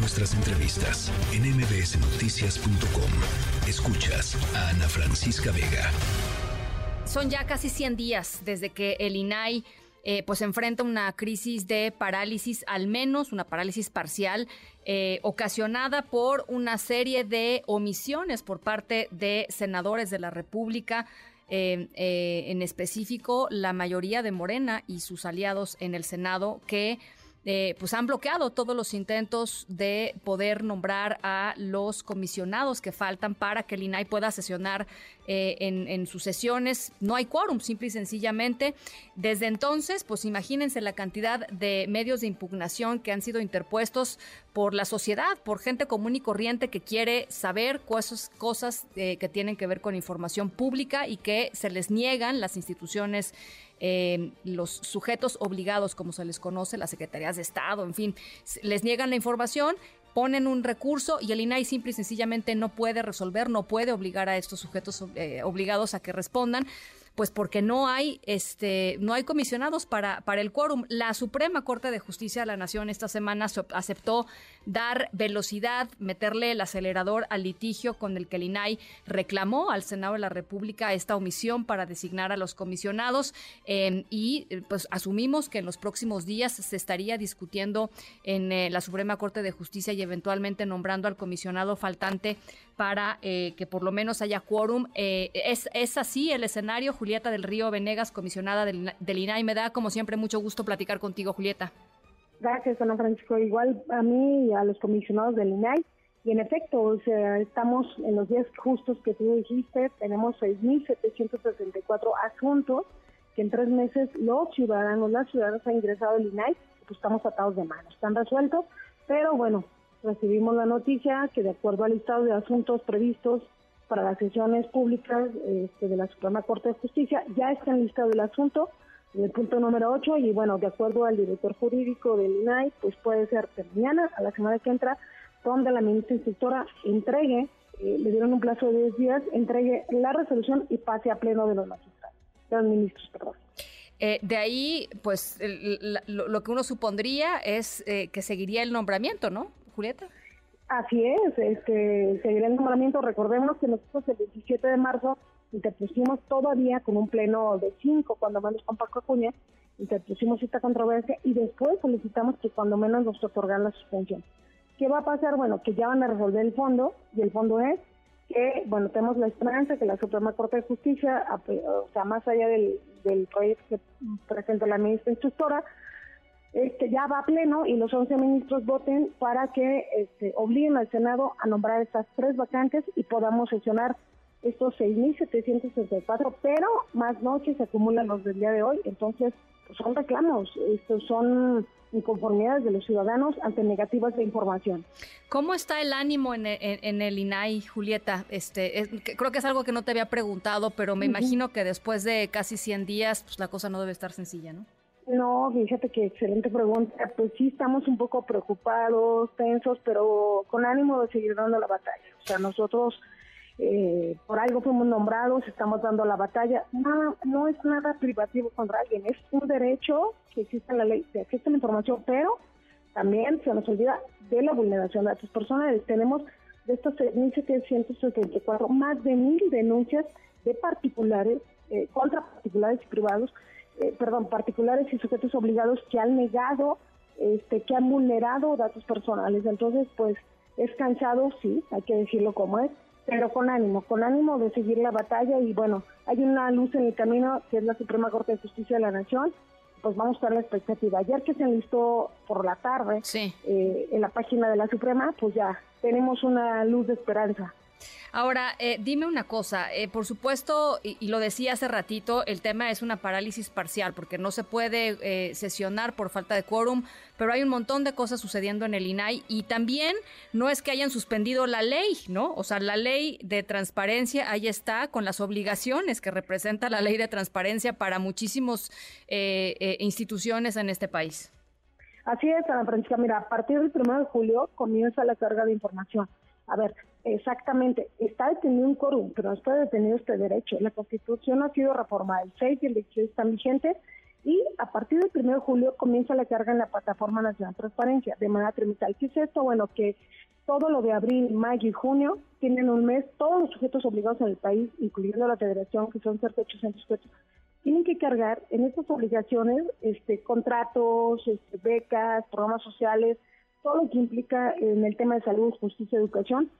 nuestras entrevistas en mbsnoticias.com. Escuchas a Ana Francisca Vega. Son ya casi 100 días desde que el INAI eh, pues enfrenta una crisis de parálisis, al menos una parálisis parcial, eh, ocasionada por una serie de omisiones por parte de senadores de la República eh, eh, en específico la mayoría de Morena y sus aliados en el Senado que eh, pues han bloqueado todos los intentos de poder nombrar a los comisionados que faltan para que el INAI pueda sesionar eh, en, sus sesiones. No hay quórum, simple y sencillamente. Desde entonces, pues imagínense la cantidad de medios de impugnación que han sido interpuestos por la sociedad, por gente común y corriente que quiere saber cosas, cosas eh, que tienen que ver con información pública y que se les niegan las instituciones eh, los sujetos obligados, como se les conoce, las secretarías de Estado, en fin, les niegan la información ponen un recurso y el INAI simple y sencillamente no puede resolver, no puede obligar a estos sujetos eh, obligados a que respondan pues porque no hay este no hay comisionados para para el quórum. La Suprema Corte de Justicia de la Nación esta semana aceptó dar velocidad, meterle el acelerador al litigio con el que el INAI reclamó al Senado de la República esta omisión para designar a los comisionados em, y pues asumimos que en los próximos días se estaría discutiendo en eh, la Suprema Corte de Justicia y eventualmente nombrando al comisionado faltante para eh, que por lo menos haya quórum. Eh, es, es así el escenario, Julieta del Río Venegas, comisionada del, del INAI. Me da, como siempre, mucho gusto platicar contigo, Julieta. Gracias, Ana Francisco. Igual a mí y a los comisionados del INAI. Y en efecto, o sea, estamos en los días justos que tú dijiste, tenemos 6.764 asuntos que en tres meses los ciudadanos, las ciudadanas han ingresado al INAI, pues estamos atados de manos. Están resueltos, pero bueno, recibimos la noticia que de acuerdo al listado de asuntos previstos para las sesiones públicas este, de la Suprema Corte de Justicia, ya está listado el asunto, en el punto número 8, y bueno, de acuerdo al director jurídico del INAI, pues puede ser mañana, a la semana que entra, donde la ministra instructora entregue, eh, le dieron un plazo de 10 días, entregue la resolución y pase a pleno de los magistrados, de los ministros, perdón. Eh, de ahí, pues lo, que uno supondría es eh, que seguiría el nombramiento, ¿no, Julieta? Así es, este, seguirá el nombramiento. Recordemos que nosotros el 17 de marzo interpusimos todavía con un pleno de cinco, cuando menos con Paco Acuña, interpusimos esta controversia y después solicitamos que cuando menos nos otorgan la suspensión. ¿Qué va a pasar? Bueno, que ya van a resolver el fondo y el fondo es que, bueno, tenemos la esperanza que la Suprema Corte de Justicia, o sea, más allá del, del proyecto que presenta la ministra instructora, este, ya va a pleno y los 11 ministros voten para que este, obliguen al Senado a nombrar estas tres vacantes y podamos sesionar estos 6.764, pero más noches se acumulan los del día de hoy, entonces pues, son reclamos, estos son inconformidades de los ciudadanos ante negativas de información. ¿Cómo está el ánimo en, el INAI, Julieta? Este, creo que es algo que no te había preguntado, pero me imagino que después de casi 100 días, pues la cosa no debe estar sencilla, ¿no? No, fíjate que excelente pregunta. Pues sí, estamos un poco preocupados, tensos, pero con ánimo de seguir dando la batalla. O sea, nosotros eh, por algo fuimos nombrados, estamos dando la batalla. No, no es nada privativo contra alguien, es un derecho que existe en la ley, que existe la información, pero también se nos olvida de la vulneración de datos personales. Tenemos de estos 1.774 más de mil denuncias de particulares, eh, contra particulares y privados eh, perdón, particulares y sujetos obligados que han negado, este, que han vulnerado datos personales. Entonces, pues es cansado, sí, hay que decirlo como es, pero con ánimo, con ánimo de seguir la batalla y bueno, hay una luz en el camino que es la Suprema Corte de Justicia de la Nación, pues vamos a estar la expectativa. Ayer que se enlistó por la tarde eh, en la página de la Suprema, pues ya tenemos una luz de esperanza. Ahora, eh, dime una cosa, eh, por supuesto, y, lo decía hace ratito, el tema es una parálisis parcial, porque no se puede eh, sesionar por falta de quórum, pero hay un montón de cosas sucediendo en el INAI y también no es que hayan suspendido la ley, ¿no? O sea, la ley de transparencia ahí está con las obligaciones que representa la ley de transparencia para muchísimas instituciones en este país. Así es, Ana Francisca. Mira, a partir del 1 de julio comienza la carga de información. A ver, exactamente, está detenido un quórum, pero no está detenido este derecho. La Constitución ha sido reformada, el 6 y el 16 están vigentes y a partir del 1 de julio comienza la carga en la Plataforma Nacional de Transparencia de manera trimestral. ¿Qué es esto? Bueno, que todo lo de abril, mayo y junio tienen un mes, todos los sujetos obligados en el país, incluyendo la federación, que son cerca de 800 sujetos, tienen que cargar en estas obligaciones este, contratos, este, becas, programas sociales, todo lo que implica en el tema de salud, justicia, educación,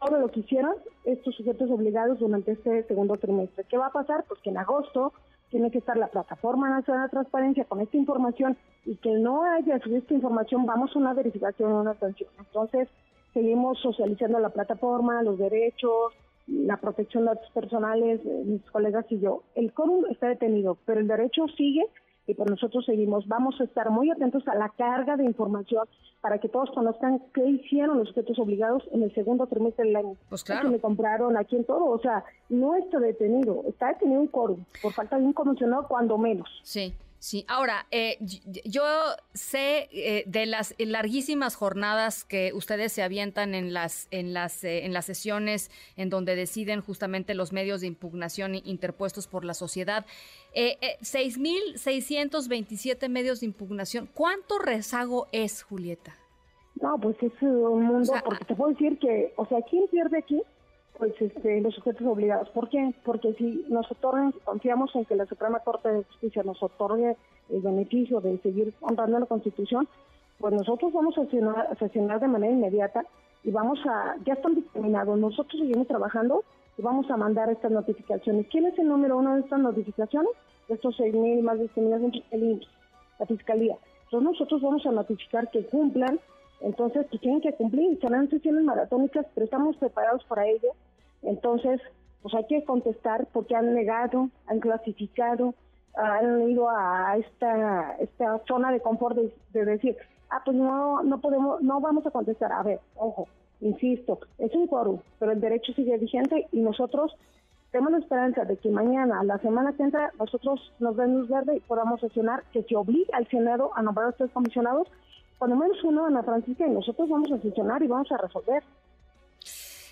todo lo que hicieron estos sujetos obligados durante este segundo trimestre. ¿Qué va a pasar? Pues que en agosto tiene que estar la Plataforma Nacional de Transparencia con esta información y que no haya subido esta información, vamos a una verificación, una sanción. Entonces, seguimos socializando la plataforma, los derechos, la protección de datos personales, eh, mis colegas y yo. El quórum está detenido, pero el derecho sigue y por nosotros seguimos. Vamos a estar muy atentos a la carga de información para que todos conozcan qué hicieron los sujetos obligados en el segundo trimestre del año. Pues claro. me compraron aquí en todo. O sea, no está detenido, está detenido un quórum por falta de un comisionado cuando menos. Sí. Sí, ahora, eh, yo sé eh, de las larguísimas jornadas que ustedes se avientan en las, en, las, eh, en las sesiones en donde deciden justamente los medios de impugnación interpuestos por la sociedad. 6.627 medios de impugnación. ¿Cuánto rezago es, Julieta? No, pues es un mundo, porque te puedo decir que, o sea, ¿quién pierde aquí? Pues este, los sujetos obligados. ¿Por qué? Porque si nos otorgan, confiamos en que la Suprema Corte de Justicia nos otorgue el beneficio de seguir honrando la Constitución, pues nosotros vamos a sesionar, de manera inmediata y vamos a, ya están dictaminados, nosotros seguimos trabajando y vamos a mandar estas notificaciones. ¿Quién es el número uno de estas notificaciones? De estos seis mil, más de mil, el la Fiscalía. Entonces nosotros vamos a notificar que cumplan, entonces pues tienen que cumplir, serán sesiones maratónicas, pero estamos preparados para ello entonces, pues hay que contestar porque han negado, han clasificado, han ido a esta, esta zona de confort de, decir, ah, pues no, no podemos, no vamos a contestar. A ver, ojo, insisto, es un quórum, pero el derecho sigue vigente y nosotros tenemos la esperanza de que mañana, la semana que entra, nosotros nos den luz verde y podamos sesionar que se obligue al Senado a nombrar a estos comisionados, cuando menos uno, Ana Francisca, y nosotros vamos a sesionar y vamos a resolver.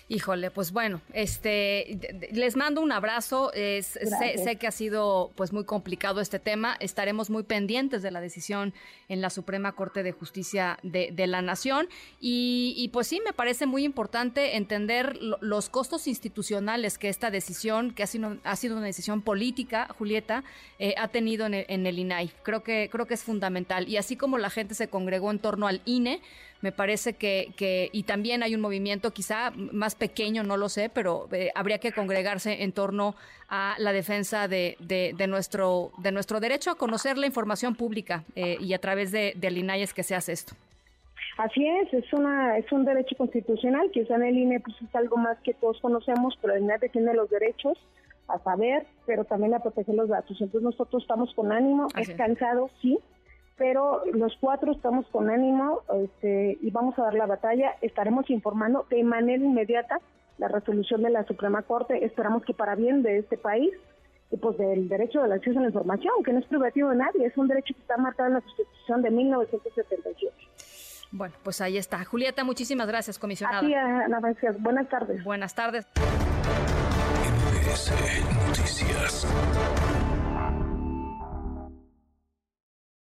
Híjole, pues bueno, este, les mando un abrazo. sé, que ha sido pues muy complicado este tema. Estaremos muy pendientes de la decisión en la Suprema Corte de Justicia de, la Nación. Y, pues sí, me parece muy importante entender los costos institucionales que esta decisión, que ha sido, ha sido una decisión política, Julieta, eh, ha tenido en el, en el INAI. Creo que, creo que es fundamental. Y así como la gente se congregó en torno al INE, me parece que, que, y también hay un movimiento quizá más pequeño, no lo sé, pero eh, habría que congregarse en torno a la defensa de, de, nuestro, de nuestro derecho a conocer la información pública eh, y a través de, del INAI es que se hace esto. Así es, es una es un derecho constitucional, quizá en el INE pues es algo más que todos conocemos, pero el INE tiene los derechos a saber, pero también a proteger los datos. Entonces nosotros estamos con ánimo, es cansado, sí, pero los cuatro estamos con ánimo este, y vamos a dar la batalla. Estaremos informando de manera inmediata la resolución de la Suprema Corte. Esperamos que para bien de este país y pues del derecho del acceso a la información, que no es privativo de nadie, es un derecho que está marcado en la Constitución de 1977. Bueno, pues ahí está. Julieta, muchísimas gracias, comisionada. Así, Ana Buenas tardes. Buenas tardes. Noticias.